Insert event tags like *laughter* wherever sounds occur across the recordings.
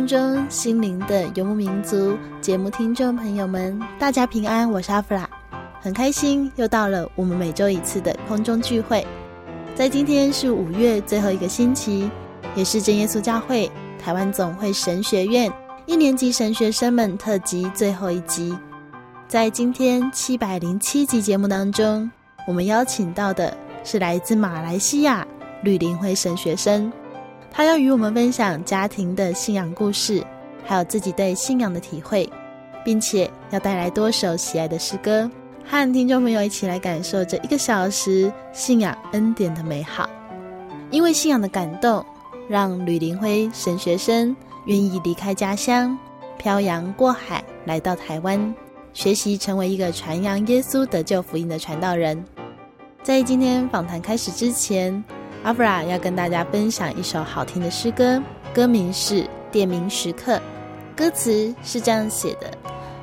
空中心灵的游牧民族节目听众朋友们，大家平安，我是阿弗拉，很开心又到了我们每周一次的空中聚会。在今天是五月最后一个星期，也是真耶稣教会台湾总会神学院一年级神学生们特辑最后一集。在今天七百零七集节目当中，我们邀请到的是来自马来西亚吕林会神学生。他要与我们分享家庭的信仰故事，还有自己对信仰的体会，并且要带来多首喜爱的诗歌，和听众朋友一起来感受这一个小时信仰恩典的美好。因为信仰的感动，让吕林辉神学生愿意离开家乡，漂洋过海来到台湾，学习成为一个传扬耶稣得救福音的传道人。在今天访谈开始之前，阿弗拉要跟大家分享一首好听的诗歌，歌名是《点名时刻》，歌词是这样写的：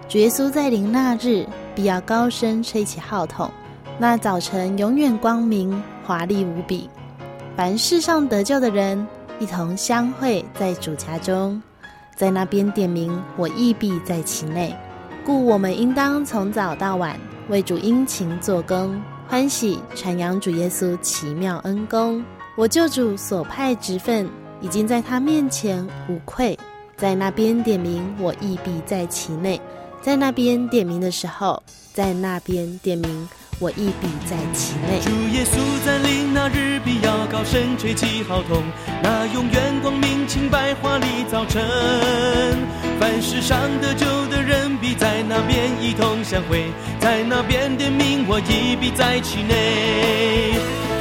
主耶稣在临那日，必要高声吹起号筒，那早晨永远光明华丽无比。凡世上得救的人，一同相会在主家中，在那边点名，我亦必在其内。故我们应当从早到晚为主殷勤做工。欢喜传扬主耶稣奇妙恩公，我救主所派职分已经在他面前无愧，在那边点名，我亦必在其内。在那边点名的时候，在那边点名，我亦必在其内。主耶稣在临那日，必要高声吹起号筒，那永远光明清白华丽早晨，凡世上得救的人，必在那边一同相会，在那边点名，我亦必在其内。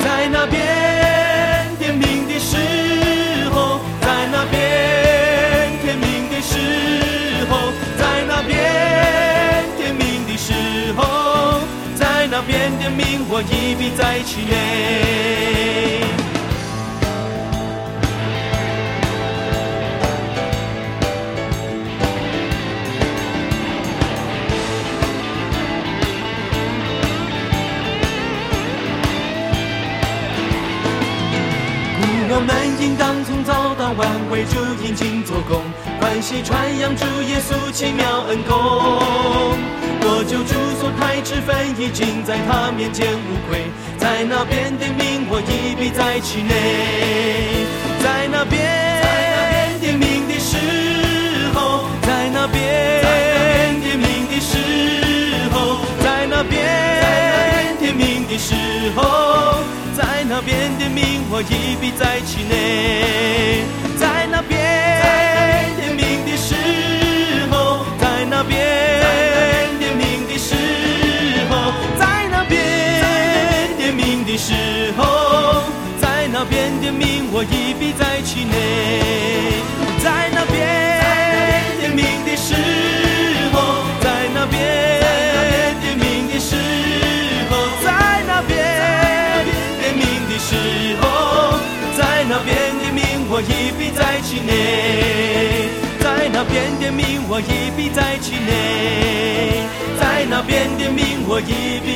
在那边点名的时那边点名，我亦必在其内。我们应当从早到晚为主殷勤做工，欢喜传扬主耶稣奇妙恩功。我救主所派职分已经在他面前无愧，在那边点名，我一笔在其内。在那边点名的时候，在那边点名的时候，在那边点名的时候。在那边点名，我亦必在其内。在那边点名的时边点名，我亦必在其内。在那边点名的时候，在那边点名的。时候，在那边点名，我一笔在其内。在那边点名我一笔在其内，在那边点名我一笔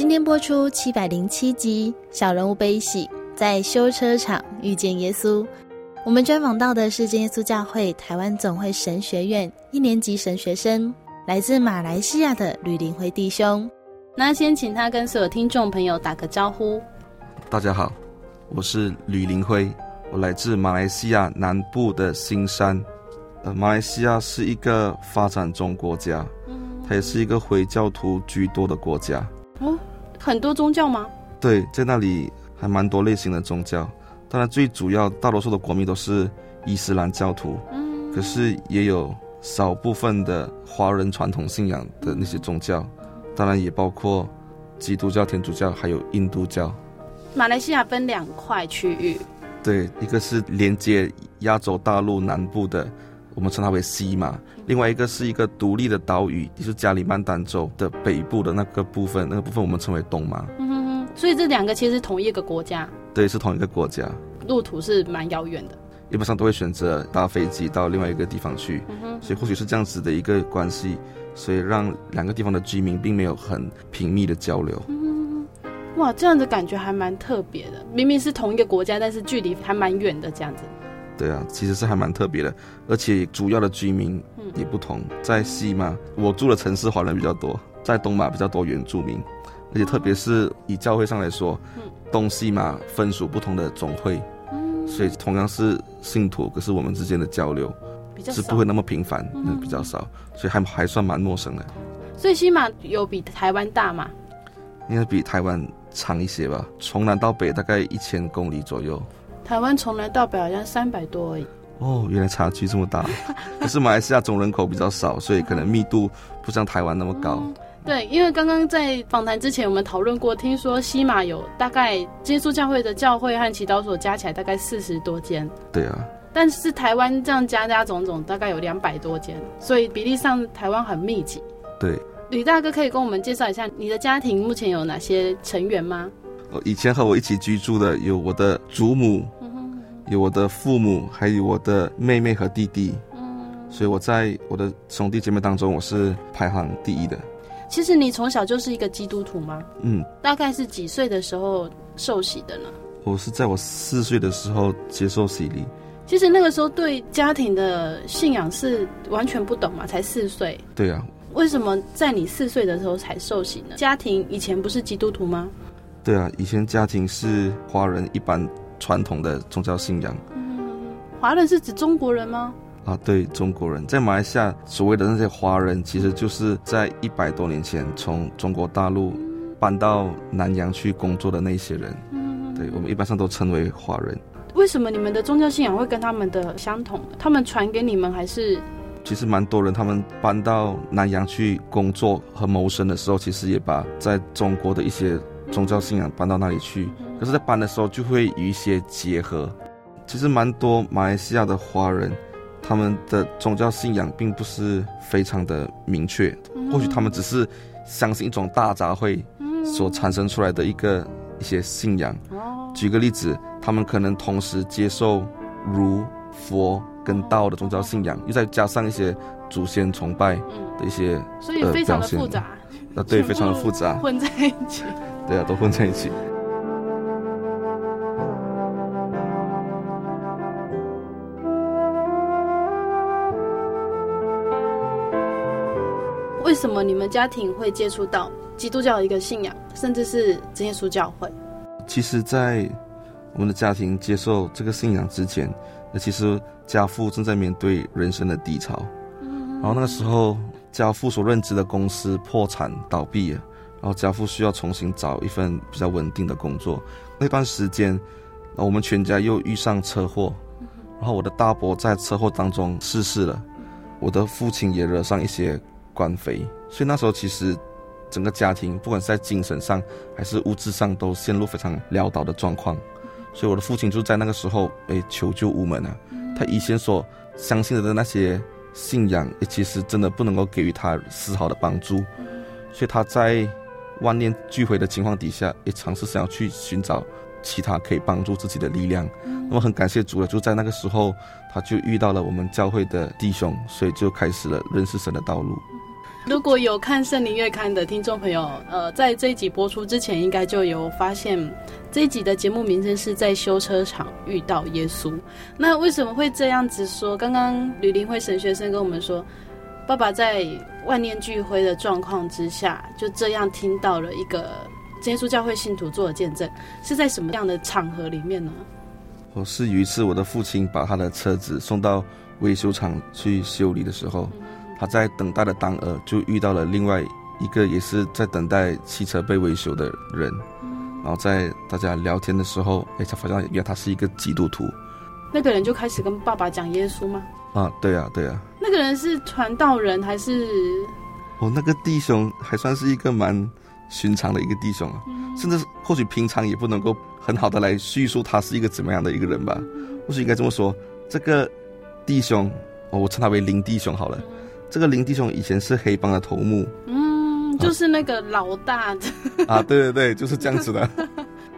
今天播出七百零七集《小人物悲喜》，在修车厂遇见耶稣。我们专访到的是真耶稣教会台湾总会神学院一年级神学生，来自马来西亚的吕林辉弟兄。那先请他跟所有听众朋友打个招呼。大家好，我是吕林辉，我来自马来西亚南部的新山。呃，马来西亚是一个发展中国家，它也是一个回教徒居多的国家。哦，很多宗教吗？对，在那里还蛮多类型的宗教。当然，最主要大多数的国民都是伊斯兰教徒，嗯，可是也有少部分的华人传统信仰的那些宗教，当然也包括基督教、天主教，还有印度教。马来西亚分两块区域，对，一个是连接亚洲大陆南部的，我们称它为西马；另外一个是一个独立的岛屿，就是加里曼丹州的北部的那个部分，那个部分我们称为东马。嗯哼哼，所以这两个其实是同一个国家。对，是同一个国家，路途是蛮遥远的，一般上都会选择搭飞机到另外一个地方去，嗯、所以或许是这样子的一个关系，所以让两个地方的居民并没有很频密的交流。嗯，哇，这样子感觉还蛮特别的，明明是同一个国家，但是距离还蛮远的这样子。对啊，其实是还蛮特别的，而且主要的居民也不同，在西马我住的城市华人比较多，在东马比较多原住民，而且特别是以教会上来说。嗯东西马分属不同的总会，嗯，所以同样是信徒，可是我们之间的交流是不会那么频繁，嗯，比较少，所以还还算蛮陌生的。所以西马有比台湾大吗？应该比台湾长一些吧，从南到北大概一千公里左右。台湾从南到北好像三百多而已。哦，原来差距这么大。*laughs* 可是马来西亚总人口比较少，所以可能密度不像台湾那么高。嗯对，因为刚刚在访谈之前，我们讨论过，听说西马有大概接触教会的教会和祈祷所加起来大概四十多间。对啊。但是台湾这样加加总总大概有两百多间，所以比例上台湾很密集。对。吕大哥可以跟我们介绍一下你的家庭目前有哪些成员吗？我，以前和我一起居住的有我的祖母，嗯，有我的父母，还有我的妹妹和弟弟。嗯。所以我在我的兄弟姐妹当中，我是排行第一的。其实你从小就是一个基督徒吗？嗯，大概是几岁的时候受洗的呢？我是在我四岁的时候接受洗礼。其实那个时候对家庭的信仰是完全不懂嘛，才四岁。对啊。为什么在你四岁的时候才受洗呢？家庭以前不是基督徒吗？对啊，以前家庭是华人一般传统的宗教信仰。嗯，华人是指中国人吗？啊，对，中国人在马来西亚所谓的那些华人，其实就是在一百多年前从中国大陆搬到南洋去工作的那些人。嗯，对，我们一般上都称为华人。为什么你们的宗教信仰会跟他们的相同？他们传给你们还是？其实蛮多人，他们搬到南洋去工作和谋生的时候，其实也把在中国的一些宗教信仰搬到那里去。可是，在搬的时候就会有一些结合。其实蛮多马来西亚的华人。他们的宗教信仰并不是非常的明确，或许他们只是相信一种大杂烩所产生出来的一个一些信仰。举个例子，他们可能同时接受儒、佛跟道的宗教信仰，又再加上一些祖先崇拜的一些，所以非常的复杂。啊，对，非常的复杂，混在一起。对啊，都混在一起。什么你们家庭会接触到基督教的一个信仰，甚至是真耶稣教会？其实，在我们的家庭接受这个信仰之前，那其实家父正在面对人生的低潮。然后那个时候，家父所任职的公司破产倒闭了，然后家父需要重新找一份比较稳定的工作。那段时间，我们全家又遇上车祸，然后我的大伯在车祸当中逝世了，我的父亲也惹上一些。官非，所以那时候其实整个家庭，不管是在精神上还是物质上，都陷入非常潦倒的状况。所以我的父亲就在那个时候被求救无门啊，他以前所相信的那些信仰，也其实真的不能够给予他丝毫的帮助，所以他在万念俱灰的情况底下，也尝试想要去寻找其他可以帮助自己的力量。那么很感谢主了，就在那个时候，他就遇到了我们教会的弟兄，所以就开始了认识神的道路。如果有看圣灵月刊的听众朋友，呃，在这一集播出之前，应该就有发现这一集的节目名称是在修车厂遇到耶稣。那为什么会这样子说？刚刚吕林慧神学生跟我们说，爸爸在万念俱灰的状况之下，就这样听到了一个耶稣教会信徒做的见证，是在什么样的场合里面呢？我是有一次，我的父亲把他的车子送到维修厂去修理的时候。他在等待的当儿，就遇到了另外一个也是在等待汽车被维修的人，然后在大家聊天的时候，哎，才发现原来他是一个基督徒。那个人就开始跟爸爸讲耶稣吗？啊，对啊，对啊。那个人是传道人还是？哦，那个弟兄还算是一个蛮寻常的一个弟兄啊，嗯、甚至或许平常也不能够很好的来叙述他是一个怎么样的一个人吧，或许应该这么说，这个弟兄，哦，我称他为林弟兄好了。这个林弟兄以前是黑帮的头目，嗯，就是那个老大的啊，对对对，就是这样子的。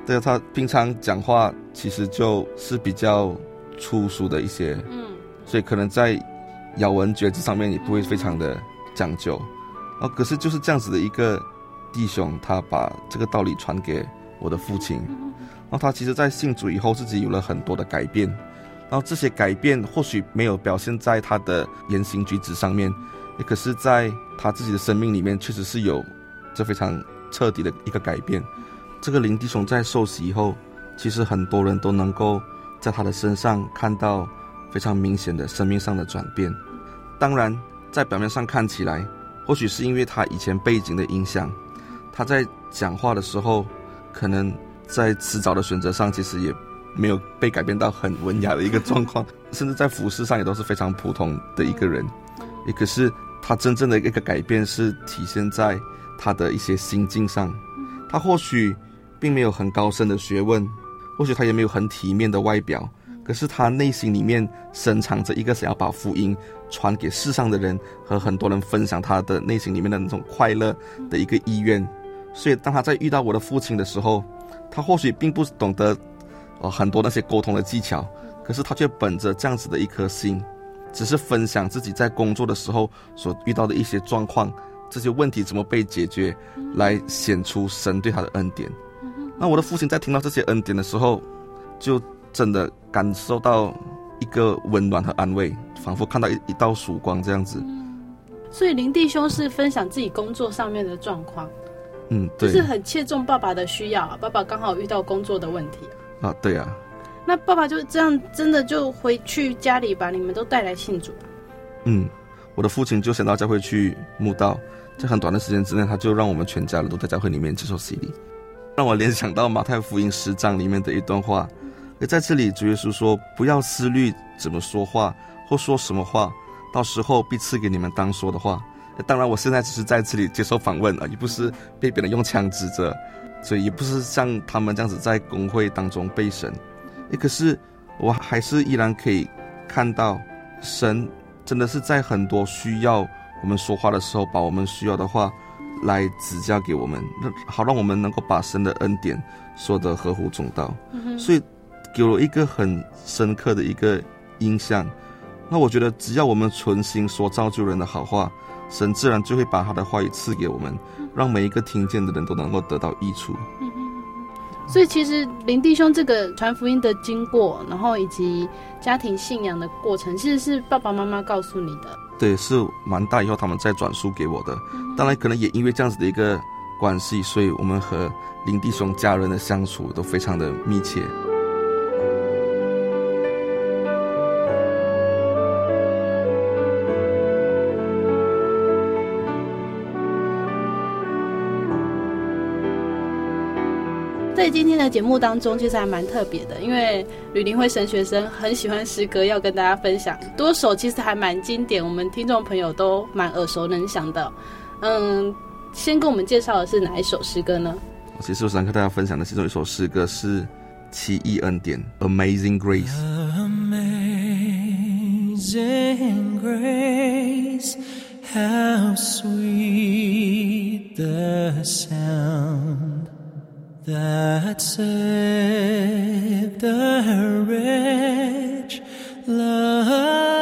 对，*laughs* 他平常讲话其实就是比较粗俗的一些，嗯，所以可能在咬文嚼字上面也不会非常的讲究。啊，可是就是这样子的一个弟兄，他把这个道理传给我的父亲，然后他其实，在信主以后，自己有了很多的改变。然后这些改变或许没有表现在他的言行举止上面，也可是在他自己的生命里面，确实是有这非常彻底的一个改变。这个林弟兄在受洗以后，其实很多人都能够在他的身上看到非常明显的生命上的转变。当然，在表面上看起来，或许是因为他以前背景的影响，他在讲话的时候，可能在迟早的选择上，其实也。没有被改变到很文雅的一个状况，*laughs* 甚至在服饰上也都是非常普通的一个人。也可是他真正的一个改变是体现在他的一些心境上。他或许并没有很高深的学问，或许他也没有很体面的外表，可是他内心里面深藏着一个想要把福音传给世上的人和很多人分享他的内心里面的那种快乐的一个意愿。所以当他在遇到我的父亲的时候，他或许并不懂得。呃，很多那些沟通的技巧，可是他却本着这样子的一颗心，只是分享自己在工作的时候所遇到的一些状况，这些问题怎么被解决，来显出神对他的恩典。那我的父亲在听到这些恩典的时候，就真的感受到一个温暖和安慰，仿佛看到一一道曙光这样子。所以林弟兄是分享自己工作上面的状况，嗯，对，就是很切中爸爸的需要啊，爸爸刚好遇到工作的问题。啊，对啊，那爸爸就这样，真的就回去家里把你们都带来信主。嗯，我的父亲就先到教会去墓道，在很短的时间之内，他就让我们全家人都在教会里面接受洗礼，让我联想到马太福音十章里面的一段话。而在这里，主耶稣说：“不要思虑怎么说话或说什么话，到时候必赐给你们当说的话。”当然，我现在只是在这里接受访问啊，也不是被别人用枪指着。所以也不是像他们这样子在工会当中被审，诶，可是我还是依然可以看到，神真的是在很多需要我们说话的时候，把我们需要的话来指教给我们，好让我们能够把神的恩典说得合乎中道。所以给我一个很深刻的一个印象。那我觉得只要我们存心说造就人的好话，神自然就会把他的话语赐给我们。让每一个听见的人都能够得到益处。所以其实林弟兄这个传福音的经过，然后以及家庭信仰的过程，其实是爸爸妈妈告诉你的。对，是蛮大以后他们再转述给我的。嗯。当然，可能也因为这样子的一个关系，所以我们和林弟兄家人的相处都非常的密切。今天的节目当中，其实还蛮特别的，因为吕林慧神学生很喜欢诗歌，要跟大家分享多首，其实还蛮经典，我们听众朋友都蛮耳熟能详的。嗯，先跟我们介绍的是哪一首诗歌呢？其实我想跟大家分享的其中一首诗歌是《奇异恩典》（Amazing Grace）。Amazing grace, how sweet the sound that saved a wretch like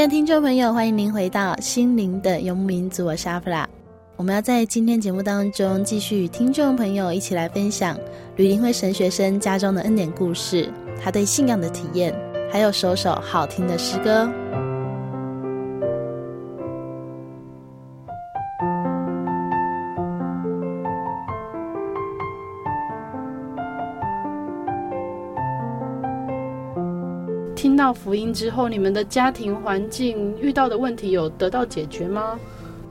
亲爱的听众朋友，欢迎您回到心灵的游牧民族，我是阿弗拉。我们要在今天节目当中继续与听众朋友一起来分享吕林辉神学生家中的恩典故事，他对信仰的体验，还有首首好听的诗歌。到福音之后，你们的家庭环境遇到的问题有得到解决吗？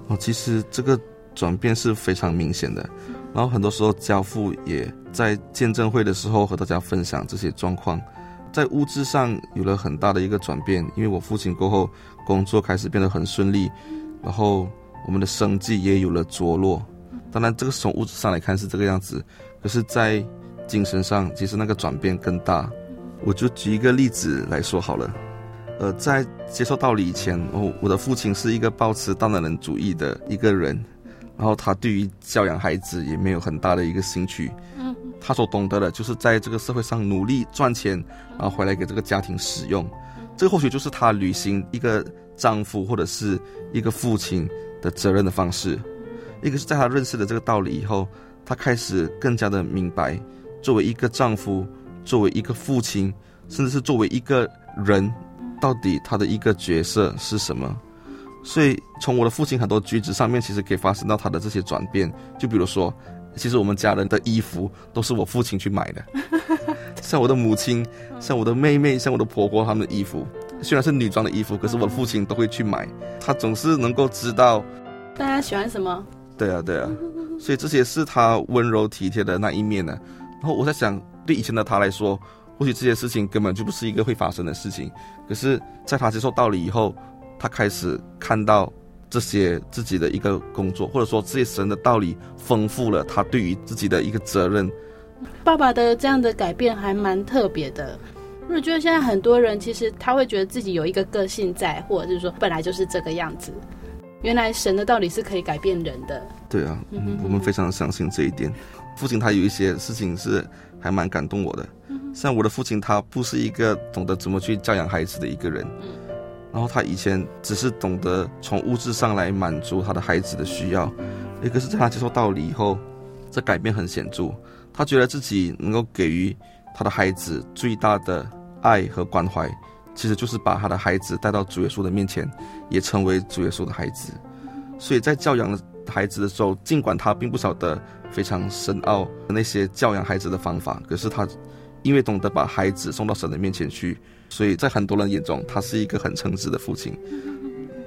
哦，其实这个转变是非常明显的。然后很多时候，教父也在见证会的时候和大家分享这些状况，在物质上有了很大的一个转变。因为我父亲过后工作开始变得很顺利，然后我们的生计也有了着落。当然，这个从物质上来看是这个样子，可是，在精神上，其实那个转变更大。我就举一个例子来说好了，呃，在接受道理以前，哦，我的父亲是一个抱持大男人主义的一个人，然后他对于教养孩子也没有很大的一个兴趣，嗯，他所懂得的就是在这个社会上努力赚钱，然后回来给这个家庭使用，这个或许就是他履行一个丈夫或者是一个父亲的责任的方式。一个是在他认识了这个道理以后，他开始更加的明白，作为一个丈夫。作为一个父亲，甚至是作为一个人，到底他的一个角色是什么？所以从我的父亲很多举止上面，其实可以发生到他的这些转变。就比如说，其实我们家人的衣服都是我父亲去买的，*laughs* 像我的母亲、像我的妹妹、像我的婆婆他们的衣服，虽然是女装的衣服，可是我的父亲都会去买。他总是能够知道大家喜欢什么。对啊，对啊，所以这些是他温柔体贴的那一面呢。然后我在想。对以前的他来说，或许这些事情根本就不是一个会发生的事情。可是，在他接受道理以后，他开始看到这些自己的一个工作，或者说这些神的道理丰富了他对于自己的一个责任。爸爸的这样的改变还蛮特别的。我觉得现在很多人其实他会觉得自己有一个个性在，或者是说本来就是这个样子。原来神的道理是可以改变人的。对啊，我们非常相信这一点。父亲他有一些事情是还蛮感动我的，像我的父亲，他不是一个懂得怎么去教养孩子的一个人，然后他以前只是懂得从物质上来满足他的孩子的需要，一个是在他接受道理以后，这改变很显著，他觉得自己能够给予他的孩子最大的爱和关怀，其实就是把他的孩子带到主耶稣的面前，也成为主耶稣的孩子，所以在教养孩子的时候，尽管他并不晓得。非常深奥的那些教养孩子的方法，可是他因为懂得把孩子送到神的面前去，所以在很多人眼中，他是一个很称职的父亲。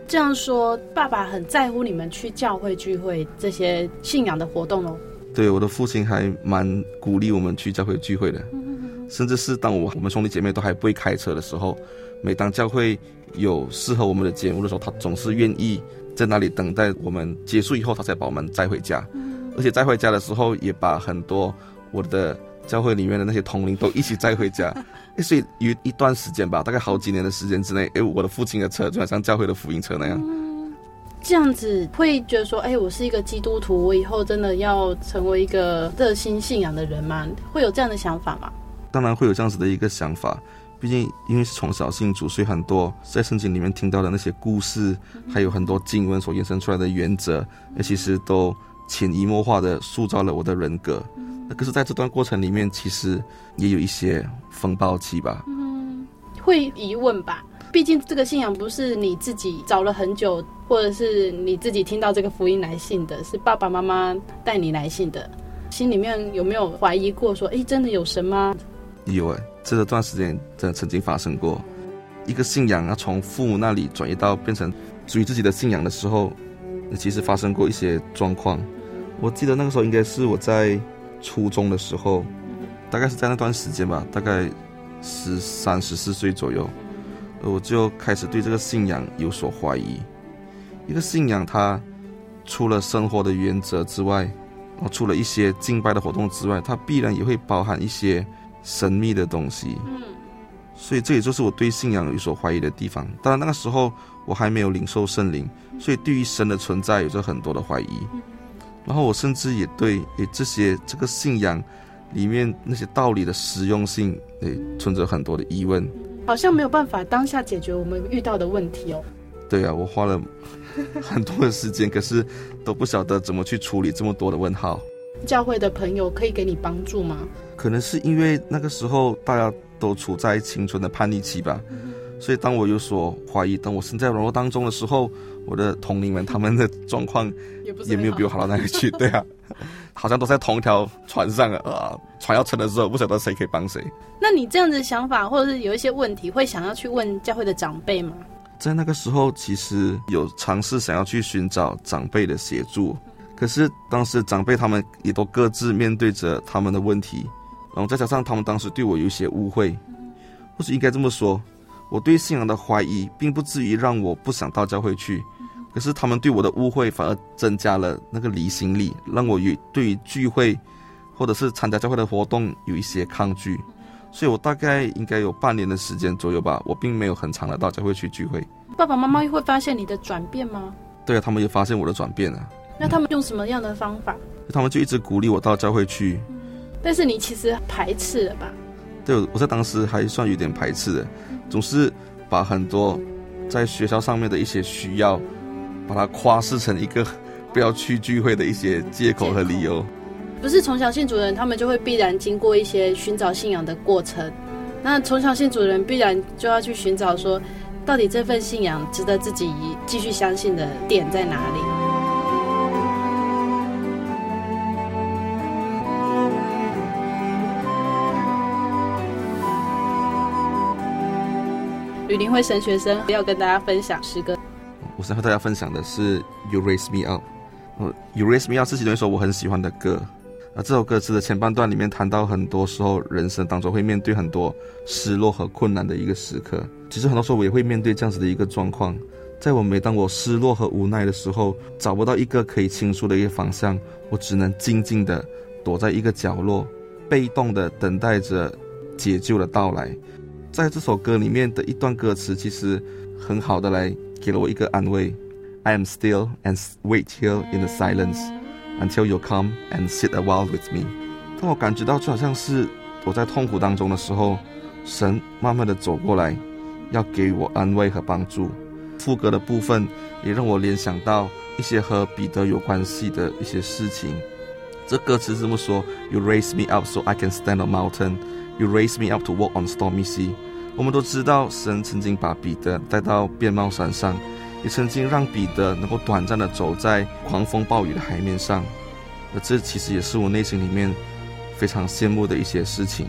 这样说，爸爸很在乎你们去教会聚会这些信仰的活动哦。对，我的父亲还蛮鼓励我们去教会聚会的，甚至是当我我们兄弟姐妹都还不会开车的时候，每当教会有适合我们的节目的时候，他总是愿意在那里等待我们结束以后，他才把我们载回家。而且载回家的时候，也把很多我的教会里面的那些同龄都一起载回家。*laughs* 所以有一段时间吧，大概好几年的时间之内，哎，我的父亲的车就好像教会的福音车那样。嗯，这样子会觉得说，哎，我是一个基督徒，我以后真的要成为一个热心信仰的人吗？会有这样的想法吗？当然会有这样子的一个想法。毕竟因为是从小信主，所以很多在圣经里面听到的那些故事，还有很多经文所衍生出来的原则，那其实都。潜移默化的塑造了我的人格，那可是在这段过程里面，其实也有一些风暴期吧。嗯，会疑问吧？毕竟这个信仰不是你自己找了很久，或者是你自己听到这个福音来信的，是爸爸妈妈带你来信的。心里面有没有怀疑过？说，哎，真的有神吗？有哎，这段时间真的曾经发生过，一个信仰要从父母那里转移到变成属于自己的信仰的时候，其实发生过一些状况。我记得那个时候应该是我在初中的时候，大概是在那段时间吧，大概十三、十四岁左右，我就开始对这个信仰有所怀疑。一个信仰，它除了生活的原则之外，哦，除了一些敬拜的活动之外，它必然也会包含一些神秘的东西。嗯，所以这也就是我对信仰有所怀疑的地方。当然那个时候我还没有领受圣灵，所以对于神的存在有着很多的怀疑。然后我甚至也对诶这些这个信仰里面那些道理的实用性诶存着很多的疑问，好像没有办法当下解决我们遇到的问题哦。对啊，我花了很多的时间，可是都不晓得怎么去处理这么多的问号。教会的朋友可以给你帮助吗？可能是因为那个时候大家都处在青春的叛逆期吧，嗯、所以当我有所怀疑，当我身在软弱当中的时候，我的同龄们他们的状况也没有比我好到哪里去。对啊，*laughs* 好像都在同一条船上啊，船要沉的时候，不晓得谁可以帮谁。那你这样子的想法，或者是有一些问题，会想要去问教会的长辈吗？在那个时候，其实有尝试想要去寻找长辈的协助。可是当时长辈他们也都各自面对着他们的问题，然后再加上他们当时对我有一些误会，或许应该这么说，我对信仰的怀疑并不至于让我不想到教会去，可是他们对我的误会反而增加了那个离心力，让我与对于聚会或者是参加教会的活动有一些抗拒，所以我大概应该有半年的时间左右吧，我并没有很长的到教会去聚会。爸爸妈妈会发现你的转变吗？对啊，他们也发现我的转变啊。那他们用什么样的方法？他们就一直鼓励我到教会去。嗯，但是你其实排斥了吧？对，我在当时还算有点排斥的，总是把很多在学校上面的一些需要，把它夸饰成一个不要去聚会的一些借口和理由。不是从小信主的人，他们就会必然经过一些寻找信仰的过程。那从小信主的人必然就要去寻找说，到底这份信仰值得自己继续相信的点在哪里？雨林会神学生要跟大家分享诗歌。我想和大家分享的是《You Raise Me Up》。《You Raise Me Up》是其中一首我很喜欢的歌。而这首歌词的前半段里面谈到，很多时候人生当中会面对很多失落和困难的一个时刻。其实很多时候我也会面对这样子的一个状况。在我每当我失落和无奈的时候，找不到一个可以倾诉的一个方向，我只能静静的躲在一个角落，被动的等待着解救的到来。在这首歌里面的一段歌词，其实很好的来给了我一个安慰。I am still and wait here in the silence until you come and sit a while with me。当我感觉到就好像是我在痛苦当中的时候，神慢慢的走过来，要给我安慰和帮助。副歌的部分也让我联想到一些和彼得有关系的一些事情。这歌词这么说：You raise me up so I can stand on mountain。You raise me up to walk on stormy sea。我们都知道，神曾经把彼得带到变貌山上，也曾经让彼得能够短暂的走在狂风暴雨的海面上。而这其实也是我内心里面非常羡慕的一些事情。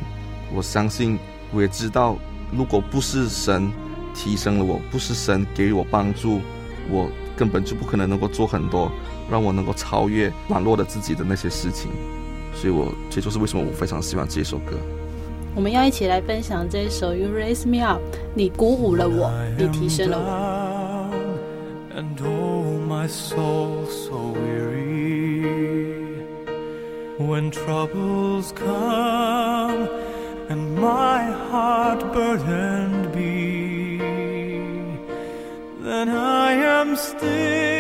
我相信，我也知道，如果不是神提升了我，不是神给予我帮助，我根本就不可能能够做很多让我能够超越软弱的自己的那些事情。所以，我这就是为什么我非常喜欢这首歌。我们要一起来分享这首《You Raise Me Up》，你鼓舞了我，你提升了我。And oh, my soul so weary, when troubles come and my heart burdened be, then I am still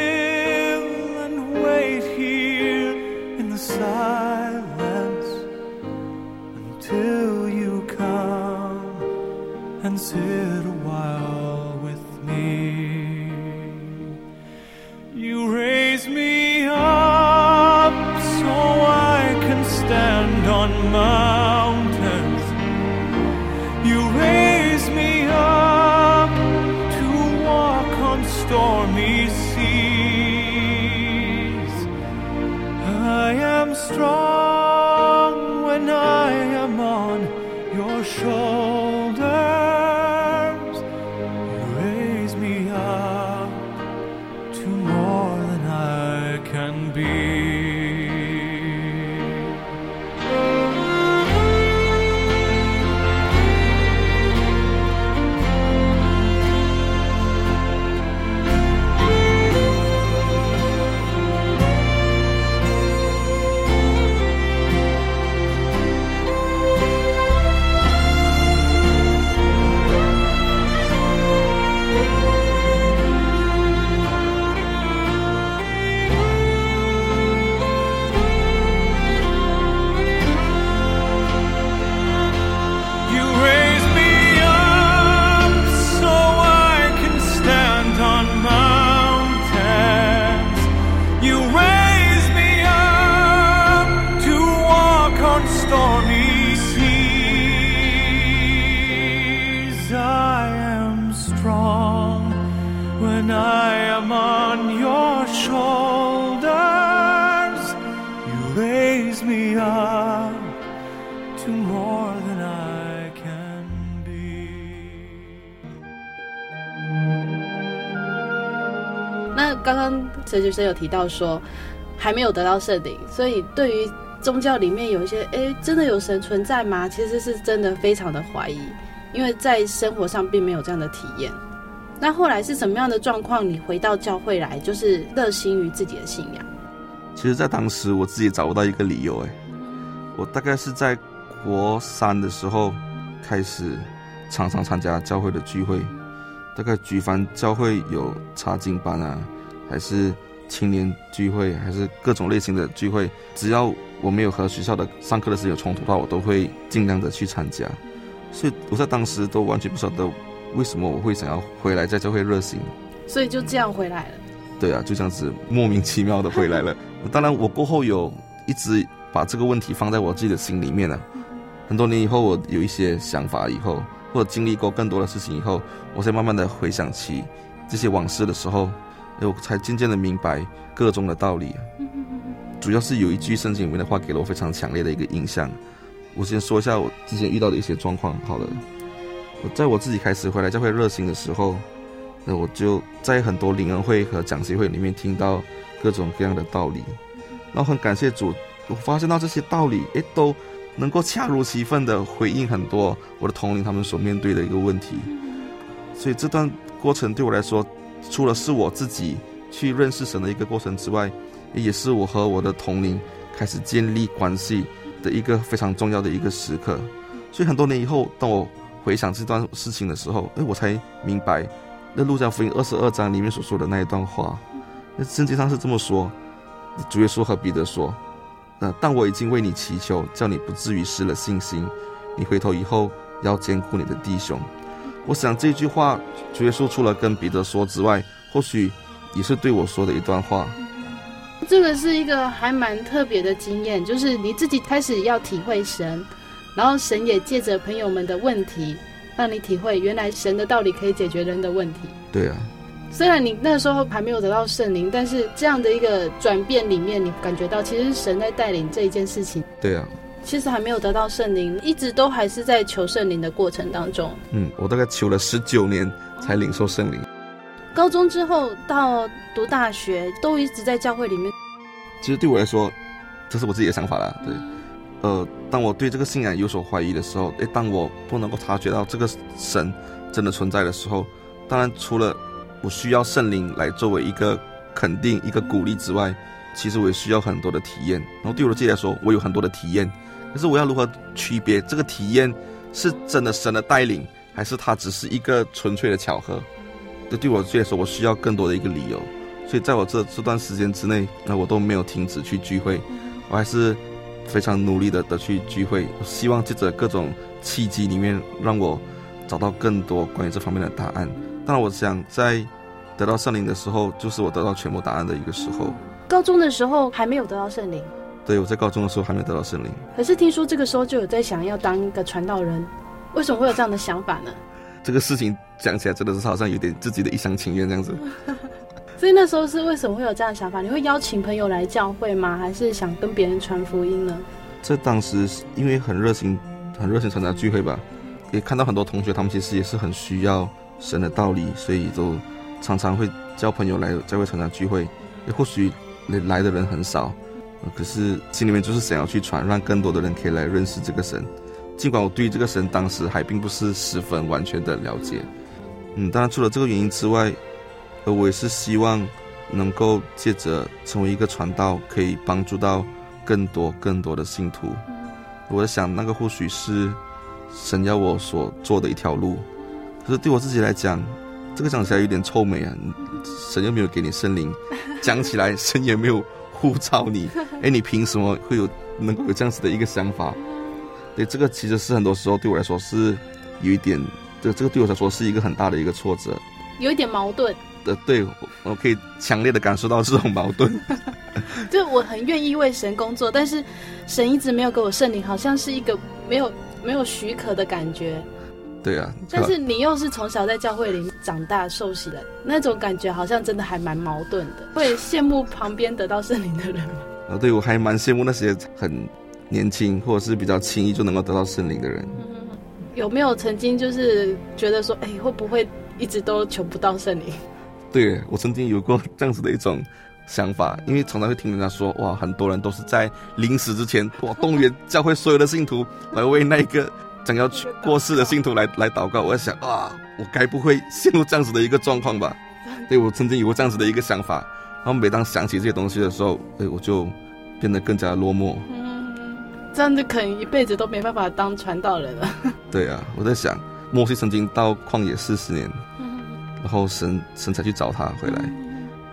刚刚陈学生有提到说，还没有得到圣灵，所以对于宗教里面有一些，哎，真的有神存在吗？其实是真的非常的怀疑，因为在生活上并没有这样的体验。那后来是什么样的状况？你回到教会来，就是热心于自己的信仰。其实，在当时我自己找不到一个理由，哎，我大概是在国三的时候开始常常参加教会的聚会，大概举凡教会有查经班啊，还是青年聚会，还是各种类型的聚会，只要我没有和学校的上课的时间有冲突的话，我都会尽量的去参加。所以我在当时都完全不晓得为什么我会想要回来在教会热心，所以就这样回来了。对啊，就这样子莫名其妙的回来了。当然，我过后有一直把这个问题放在我自己的心里面了。很多年以后，我有一些想法以后，或者经历过更多的事情以后，我才慢慢的回想起这些往事的时候，我才渐渐的明白个中的道理。主要是有一句圣经里面的话给了我非常强烈的一个印象。我先说一下我之前遇到的一些状况。好了，我在我自己开始回来教会热心的时候，那我就在很多灵恩会和讲习会里面听到各种各样的道理。然后很感谢主，我发现到这些道理，诶，都能够恰如其分的回应很多我的同龄他们所面对的一个问题。所以这段过程对我来说，除了是我自己去认识神的一个过程之外，也是我和我的同龄开始建立关系的一个非常重要的一个时刻。所以很多年以后，当我回想这段事情的时候，诶，我才明白，那路加福音二十二章里面所说的那一段话，那圣经上是这么说：主耶稣和彼得说，呃但我已经为你祈求，叫你不至于失了信心。你回头以后要坚固你的弟兄。我想这句话，主耶稣除了跟彼得说之外，或许也是对我说的一段话。这个是一个还蛮特别的经验，就是你自己开始要体会神，然后神也借着朋友们的问题，让你体会原来神的道理可以解决人的问题。对啊，虽然你那时候还没有得到圣灵，但是这样的一个转变里面，你感觉到其实是神在带领这一件事情。对啊，其实还没有得到圣灵，一直都还是在求圣灵的过程当中。嗯，我大概求了十九年才领受圣灵。高中之后到读大学，都一直在教会里面。其实对我来说，这是我自己的想法啦。对，呃，当我对这个信仰有所怀疑的时候，诶，当我不能够察觉到这个神真的存在的时候，当然除了我需要圣灵来作为一个肯定、一个鼓励之外，其实我也需要很多的体验。然后对我自己来说，我有很多的体验，可是我要如何区别这个体验是真的神的带领，还是它只是一个纯粹的巧合？这对我来说，我需要更多的一个理由，所以在我这这段时间之内，那我都没有停止去聚会，我还是非常努力的的去聚会，希望借着各种契机里面，让我找到更多关于这方面的答案。当然，我想在得到圣灵的时候，就是我得到全部答案的一个时候。高中的时候还没有得到圣灵，对，我在高中的时候还没有得到圣灵。可是听说这个时候就有在想要当一个传道人，为什么会有这样的想法呢？这个事情讲起来真的是好像有点自己的一厢情愿这样子，*laughs* 所以那时候是为什么会有这样的想法？你会邀请朋友来教会吗？还是想跟别人传福音呢？这当时因为很热心，很热心参加聚会吧，也看到很多同学他们其实也是很需要神的道理，所以都常常会叫朋友来教会参加聚会。也或许来的人很少，可是心里面就是想要去传，让更多的人可以来认识这个神。尽管我对这个神当时还并不是十分完全的了解，嗯，当然除了这个原因之外，呃，我也是希望能够借着成为一个传道，可以帮助到更多更多的信徒。我在想，那个或许是神要我所做的一条路，可是对我自己来讲，这个讲起来有点臭美啊！神又没有给你圣灵，讲起来神也没有呼召你，哎，你凭什么会有能够有这样子的一个想法？对，这个其实是很多时候对我来说是有一点，这这个对我来说是一个很大的一个挫折，有一点矛盾。的，对，我可以强烈的感受到这种矛盾。就我很愿意为神工作，但是神一直没有给我圣灵，好像是一个没有没有许可的感觉。对啊，但是你又是从小在教会里长大受洗的，那种感觉好像真的还蛮矛盾的。会羡慕旁边得到圣灵的人吗？啊，对，我还蛮羡慕那些很年轻或者是比较轻易就能够得到圣灵的人。有没有曾经就是觉得说，哎，会不会一直都求不到圣灵？对，我曾经有过这样子的一种想法，因为常常会听人家说，哇，很多人都是在临死之前，哇，动员教会所有的信徒来为那个。将要去过世的信徒来来祷告，我在想啊，我该不会陷入这样子的一个状况吧？*laughs* 对，我曾经有过这样子的一个想法，然后每当想起这些东西的时候，哎，我就变得更加落寞。嗯，这样子可能一辈子都没办法当传道人了。*laughs* 对啊，我在想，莫西曾经到旷野四十年，然后神神才去找他回来。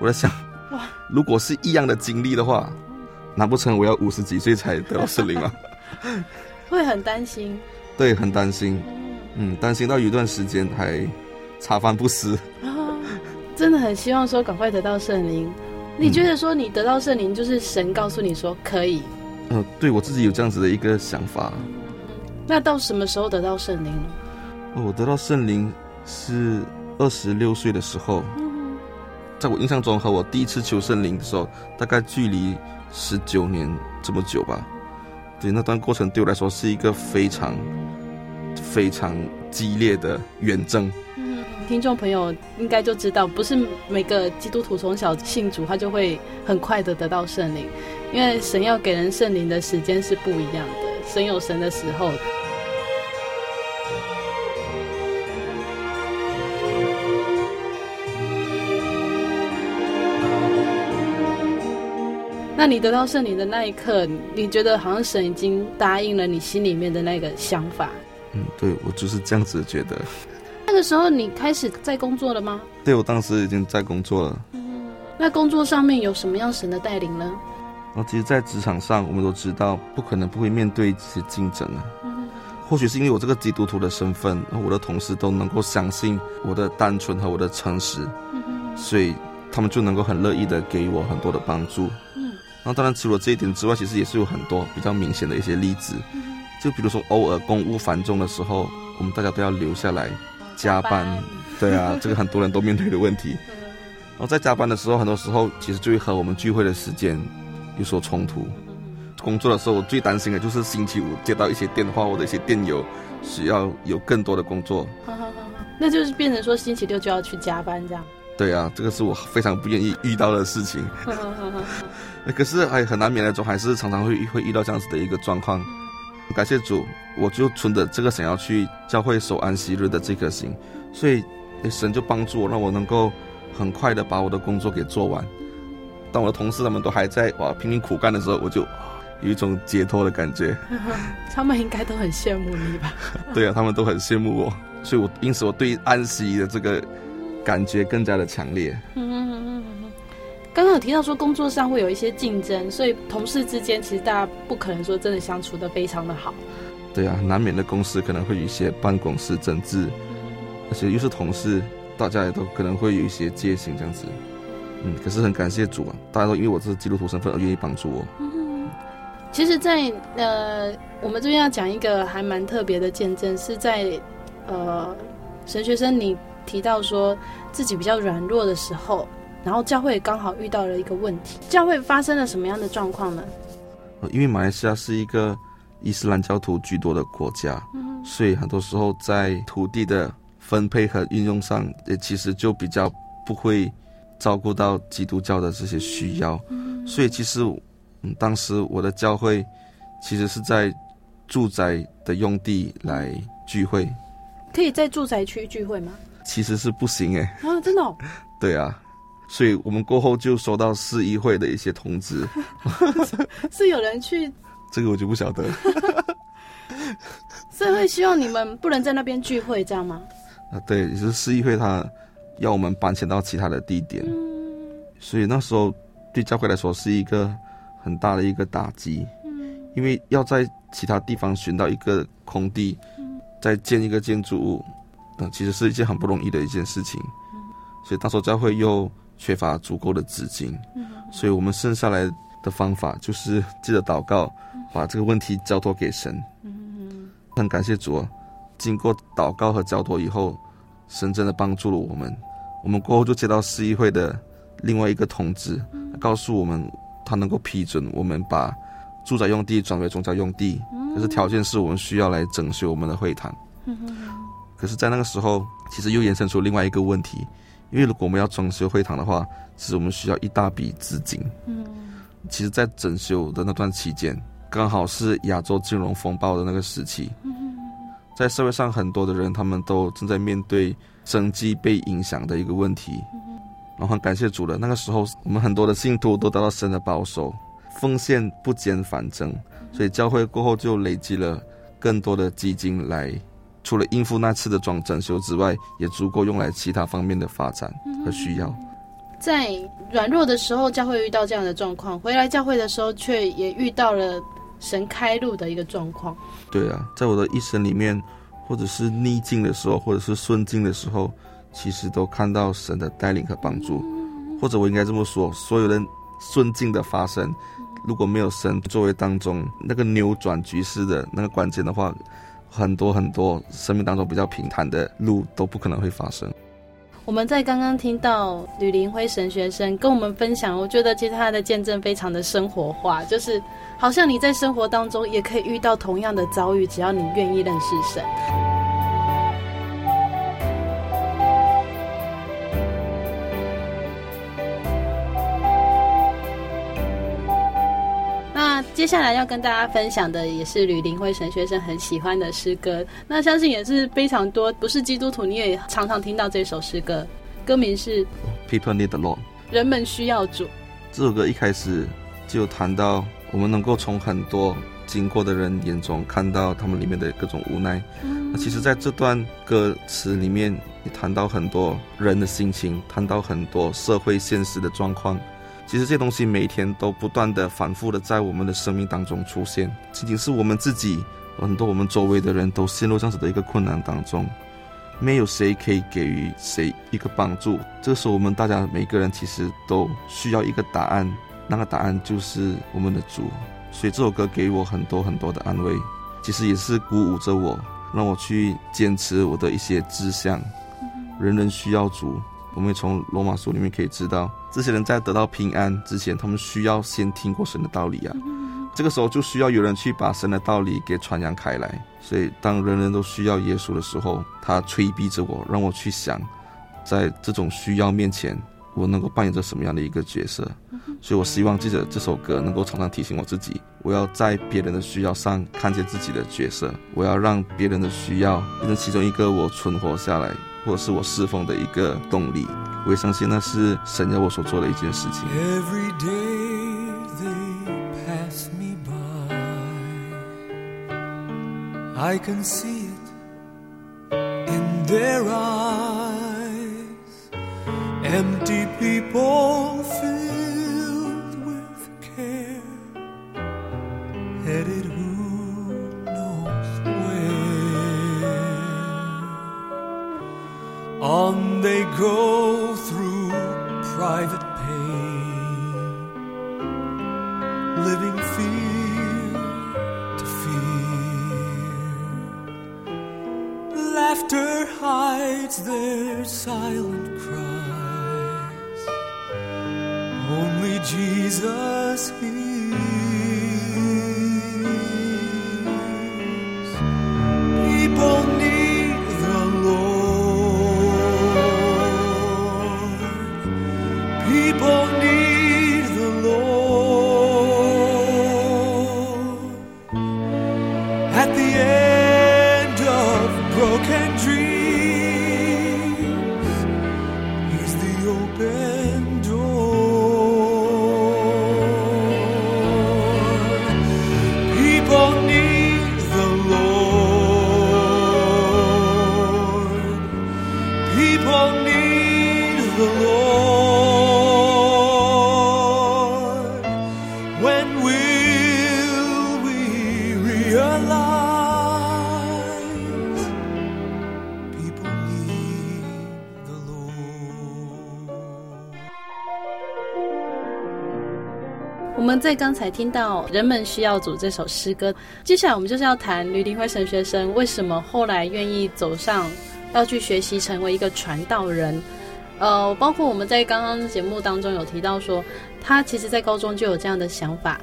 我在想，哇，如果是一样的经历的话，难不成我要五十几岁才得到圣灵吗？*laughs* 会很担心。对，很担心，嗯，担心到有一段时间还茶饭不思，啊，真的很希望说赶快得到圣灵。你觉得说你得到圣灵就是神告诉你说可以？嗯、呃，对我自己有这样子的一个想法。那到什么时候得到圣灵？我得到圣灵是二十六岁的时候，在我印象中和我第一次求圣灵的时候，大概距离十九年这么久吧。对，那段过程对我来说是一个非常。非常激烈的远征。嗯，听众朋友应该就知道，不是每个基督徒从小信主，他就会很快的得到圣灵，因为神要给人圣灵的时间是不一样的，神有神的时候。那你得到圣灵的那一刻，你觉得好像神已经答应了你心里面的那个想法？嗯，对，我就是这样子觉得。*laughs* 那个时候你开始在工作了吗？对，我当时已经在工作了。嗯，那工作上面有什么样神的带领呢？然后其实，在职场上，我们都知道不可能不会面对这些竞争啊。嗯，或许是因为我这个基督徒的身份，我的同事都能够相信我的单纯和我的诚实，嗯，所以他们就能够很乐意的给予我很多的帮助。嗯，然后当然除了这一点之外，其实也是有很多比较明显的一些例子。嗯就比如说，偶尔公务繁重的时候，我们大家都要留下来加班。对啊，*laughs* 这个很多人都面对的问题。*laughs* 然后在加班的时候，很多时候其实就会和我们聚会的时间有所冲突。工作的时候，我最担心的就是星期五接到一些电话或者一些电邮，需要有更多的工作。*laughs* 那就是变成说星期六就要去加班这样。对啊，这个是我非常不愿意遇到的事情。*laughs* 可是还很难免的，总还是常常会会遇到这样子的一个状况。感谢主，我就存着这个想要去教会守安息日的这颗心，所以神就帮助我，让我能够很快的把我的工作给做完。当我的同事他们都还在哇拼命苦干的时候，我就有一种解脱的感觉。*laughs* 他们应该都很羡慕你吧？*laughs* 对啊，他们都很羡慕我，所以我因此我对安息的这个感觉更加的强烈。嗯嗯嗯嗯刚刚有提到说工作上会有一些竞争，所以同事之间其实大家不可能说真的相处的非常的好。对啊，难免的公司可能会有一些办公室争执，而且又是同事，大家也都可能会有一些戒心这样子。嗯，可是很感谢主啊，大家都因为我是基督徒身份而愿意帮助我。嗯，其实在，在呃，我们这边要讲一个还蛮特别的见证，是在呃，神学生你提到说自己比较软弱的时候。然后教会刚好遇到了一个问题，教会发生了什么样的状况呢？因为马来西亚是一个伊斯兰教徒居多的国家，嗯，所以很多时候在土地的分配和运用上，也其实就比较不会照顾到基督教的这些需要。嗯，所以其实，嗯，当时我的教会其实是在住宅的用地来聚会。可以在住宅区聚会吗？其实是不行哎。啊，真的哦？*laughs* 对啊。所以我们过后就收到市议会的一些通知，*laughs* 是有人去，*laughs* 这个我就不晓得。所以会希望你们不能在那边聚会，这样吗？啊，对，也是市议会他要我们搬迁到其他的地点，嗯，所以那时候对教会来说是一个很大的一个打击，嗯，因为要在其他地方寻到一个空地，嗯，再建一个建筑物，嗯，其实是一件很不容易的一件事情，嗯，所以当时教会又。缺乏足够的资金，所以我们剩下来的方法就是记得祷告，把这个问题交托给神。很感谢主，经过祷告和交托以后，神真的帮助了我们。我们过后就接到市议会的另外一个通知，告诉我们他能够批准我们把住宅用地转为宗教用地，可是条件是我们需要来整修我们的会堂。可是，在那个时候，其实又衍生出另外一个问题，因为如果我们要装修会堂的话，其实我们需要一大笔资金。嗯其实，在整修的那段期间，刚好是亚洲金融风暴的那个时期，在社会上很多的人他们都正在面对生计被影响的一个问题。然后很感谢主了，那个时候我们很多的信徒都得到神的保守，奉献不减反增，所以教会过后就累积了更多的基金来。除了应付那次的装整修之外，也足够用来其他方面的发展和需要。在软弱的时候，教会遇到这样的状况；回来教会的时候，却也遇到了神开路的一个状况。对啊，在我的一生里面，或者是逆境的时候，或者是顺境的时候，其实都看到神的带领和帮助。或者我应该这么说：所有人顺境的发生，如果没有神作为当中那个扭转局势的那个关键的话。很多很多生命当中比较平坦的路都不可能会发生。我们在刚刚听到吕林辉神学生跟我们分享，我觉得其实他的见证非常的生活化，就是好像你在生活当中也可以遇到同样的遭遇，只要你愿意认识神。接下来要跟大家分享的也是吕林辉神学生很喜欢的诗歌，那相信也是非常多不是基督徒你也常常听到这首诗歌，歌名是《People Need the Lord》，人们需要主。这首歌一开始就谈到我们能够从很多经过的人眼中看到他们里面的各种无奈。嗯、那其实在这段歌词里面也谈到很多人的心情，谈到很多社会现实的状况。其实这些东西每天都不断的反复的在我们的生命当中出现，仅仅是我们自己，很多我们周围的人都陷入这样子的一个困难当中，没有谁可以给予谁一个帮助。这时候，我们大家每个人其实都需要一个答案，那个答案就是我们的主。所以这首歌给我很多很多的安慰，其实也是鼓舞着我，让我去坚持我的一些志向。人人需要主。我们也从罗马书里面可以知道，这些人在得到平安之前，他们需要先听过神的道理啊。这个时候就需要有人去把神的道理给传扬开来。所以，当人人都需要耶稣的时候，他催逼着我，让我去想，在这种需要面前，我能够扮演着什么样的一个角色。所以我希望记着这首歌能够常常提醒我自己，我要在别人的需要上看见自己的角色，我要让别人的需要变成其中一个我存活下来。或者是我侍奉的一个动力，我也相信那是神要我所做的一件事情。Every day they pass me by, I can see it in their eyes, empty people filled with care, headed On they go through private pain, living fear to fear. Laughter hides their silent cries. Only Jesus hears. 在刚才听到《人们需要主》这首诗歌，接下来我们就是要谈吕林辉神学生为什么后来愿意走上要去学习成为一个传道人。呃，包括我们在刚刚节目当中有提到说，他其实在高中就有这样的想法，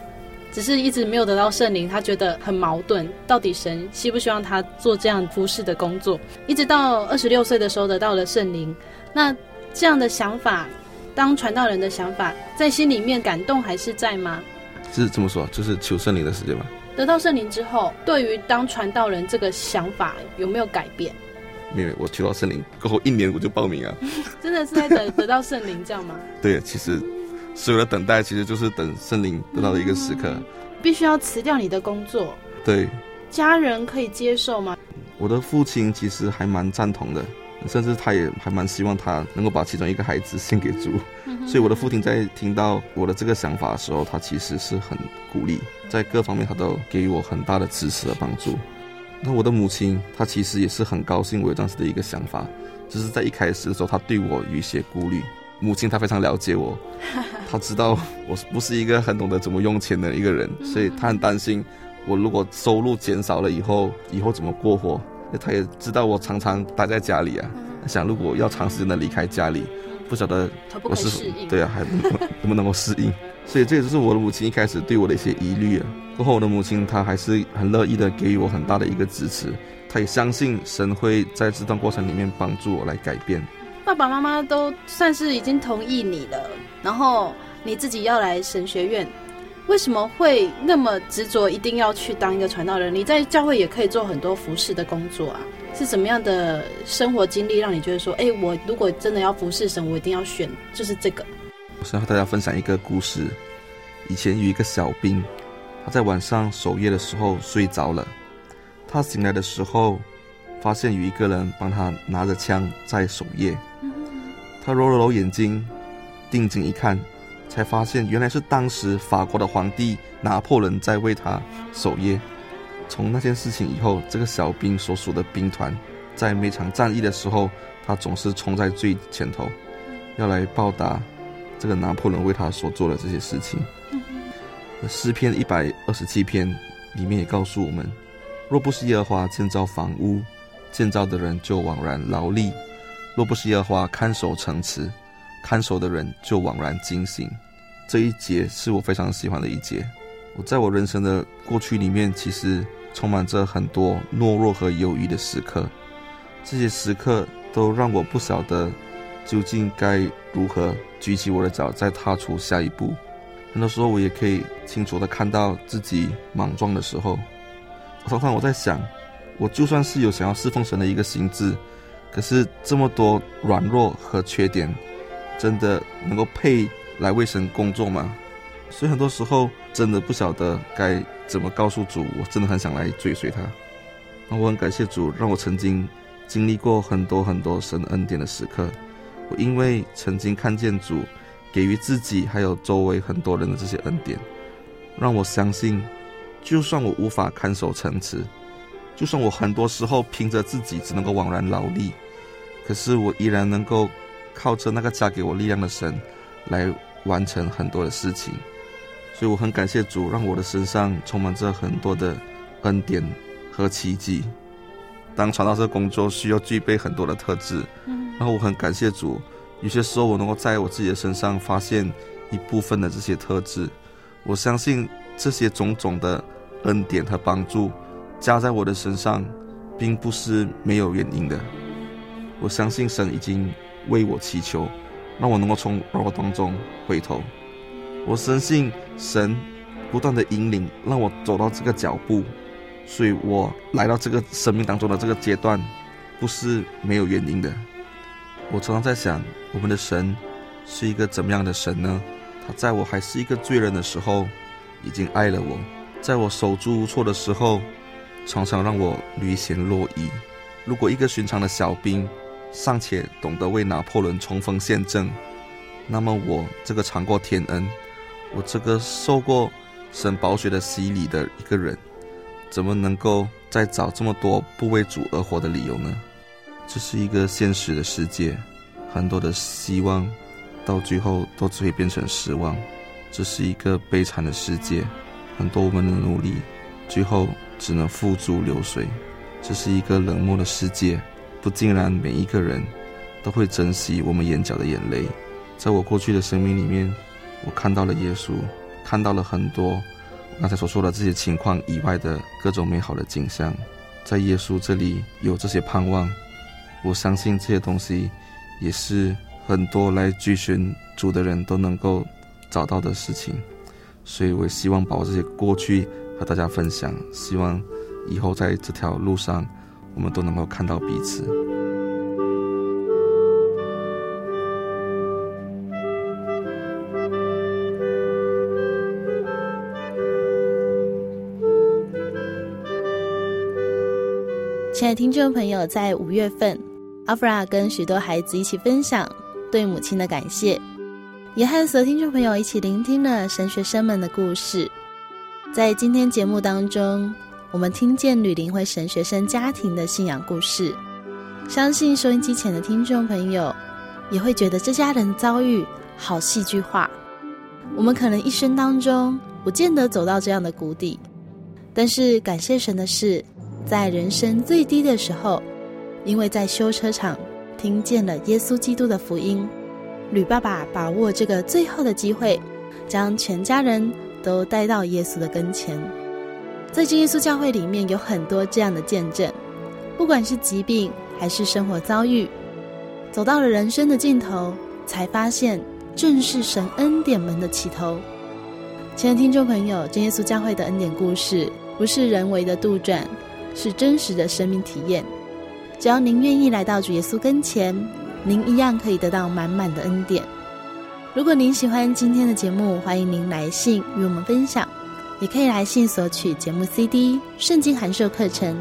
只是一直没有得到圣灵，他觉得很矛盾，到底神希不希望他做这样服侍的工作？一直到二十六岁的时候得到了圣灵，那这样的想法。当传道人的想法在心里面感动还是在吗？是这么说，就是求圣灵的时间吗？得到圣灵之后，对于当传道人这个想法有没有改变？没有，我求到圣灵过后一年我就报名啊。*laughs* 真的是在等得到圣灵这样吗？*laughs* 对，其实所有的等待其实就是等圣灵得到的一个时刻。嗯，必须要辞掉你的工作。对。家人可以接受吗？我的父亲其实还蛮赞同的。甚至他也还蛮希望他能够把其中一个孩子献给主，所以我的父亲在听到我的这个想法的时候，他其实是很鼓励，在各方面他都给予我很大的支持和帮助。那我的母亲，她其实也是很高兴我有这样子的一个想法，只是在一开始的时候，她对我有一些顾虑。母亲她非常了解我，*laughs* 她知道我不是一个很懂得怎么用钱的一个人，所以她很担心我如果收入减少了以后，以后怎么过活。她也知道我常常待在家里啊，想如果要长时间的离开家里，不晓得我是对啊，还能 *laughs* 能不能够适应？所以这也就是我的母亲一开始对我的一些疑虑啊。过后我的母亲她还是很乐意的给予我很大的一个支持，她也相信神会在这段过程里面帮助我来改变。爸爸妈妈都算是已经同意你了，然后你自己要来神学院。为什么会那么执着，一定要去当一个传道人？你在教会也可以做很多服侍的工作啊，是什么样的生活经历让你觉得说，哎，我如果真的要服侍神，我一定要选就是这个？我想和大家分享一个故事。以前有一个小兵，他在晚上守夜的时候睡着了，他醒来的时候，发现有一个人帮他拿着枪在守夜。他揉了揉眼睛，定睛一看。才发现原来是当时法国的皇帝拿破仑在为他守夜。从那件事情以后，这个小兵所属的兵团，在每场战役的时候，他总是冲在最前头，要来报答这个拿破仑为他所做的这些事情。诗篇一百二十七篇里面也告诉我们：若不是耶和华建造房屋，建造的人就枉然劳力；若不是耶和华看守城池，看守的人就枉然惊醒。这一节是我非常喜欢的一节。我在我人生的过去里面，其实充满着很多懦弱和犹豫的时刻。这些时刻都让我不晓得究竟该如何举起我的脚，再踏出下一步。很多时候，我也可以清楚地看到自己莽撞的时候。常常我在想，我就算是有想要侍奉神的一个心志，可是这么多软弱和缺点，真的能够配来为神工作吗？所以很多时候真的不晓得该怎么告诉主，我真的很想来追随他。那我很感谢主，让我曾经经历过很多很多神恩典的时刻。我因为曾经看见主给予自己还有周围很多人的这些恩典，让我相信，就算我无法看守城池，就算我很多时候凭着自己只能够枉然劳力，可是我依然能够靠着那个加给我力量的神来。完成很多的事情，所以我很感谢主，让我的身上充满着很多的恩典和奇迹。当传道这工作需要具备很多的特质，然后我很感谢主，有些时候我能够在我自己的身上发现一部分的这些特质。我相信这些种种的恩典和帮助加在我的身上，并不是没有原因的。我相信神已经为我祈求。让我能够从软弱当中回头，我深信神不断的引领，让我走到这个脚步，所以我来到这个生命当中的这个阶段，不是没有原因的。我常常在想，我们的神是一个怎么样的神呢？他在我还是一个罪人的时候，已经爱了我；在我手足无措的时候，常常让我履险若夷。如果一个寻常的小兵，尚且懂得为拿破仑冲锋陷阵，那么我这个尝过天恩，我这个受过神宝血的洗礼的一个人，怎么能够再找这么多不为主而活的理由呢？这是一个现实的世界，很多的希望到最后都只会变成失望。这是一个悲惨的世界，很多我们的努力，最后只能付诸流水。这是一个冷漠的世界，不尽然每一个人都会珍惜我们眼角的眼泪。在我过去的生命里面，我看到了耶稣，看到了很多刚才所说的这些情况以外的各种美好的景象。在耶稣这里有这些盼望，我相信这些东西也是很多来追寻主的人都能够找到的事情。所以我希望把我这些过去和大家分享，希望。以后在这条路上，我们都能够看到彼此。亲爱的听众朋友，在五月份，阿弗拉跟许多孩子一起分享对母亲的感谢，也和所有听众朋友一起聆听了神学生们的故事。在今天节目当中，我们听见吕林慧神学生家庭的信仰故事，相信收音机前的听众朋友也会觉得这家人遭遇好戏剧化。我们可能一生当中不见得走到这样的谷底，但是感谢神的是，在人生最低的时候，因为在修车厂听见了耶稣基督的福音，吕爸爸把握这个最后的机会，将全家人都带到耶稣的跟前。在真耶稣教会里面有很多这样的见证，不管是疾病还是生活遭遇，走到了人生的尽头，才发现正是神恩典门的起头。亲爱的听众朋友，真耶稣教会的恩典故事不是人为的杜撰，是真实的生命体验。只要您愿意来到主耶稣跟前，您一样可以得到满满的恩典。如果您喜欢今天的节目，欢迎您来信与我们分享。也可以来信索取节目 CD、圣经函授课程。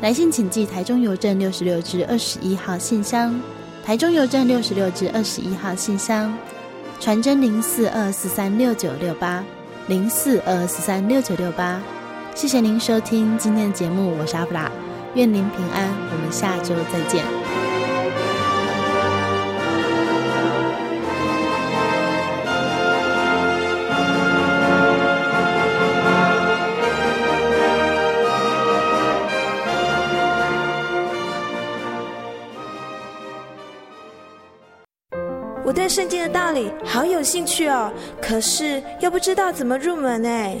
来信请寄台中邮政六十六至二十一号信箱，台中邮政六十六至二十一号信箱，传真零四二四三六九六八零四二四三六九六八。谢谢您收听今天的节目，我是阿布拉，愿您平安，我们下周再见。我对圣经的道理好有兴趣哦，可是又不知道怎么入门哎。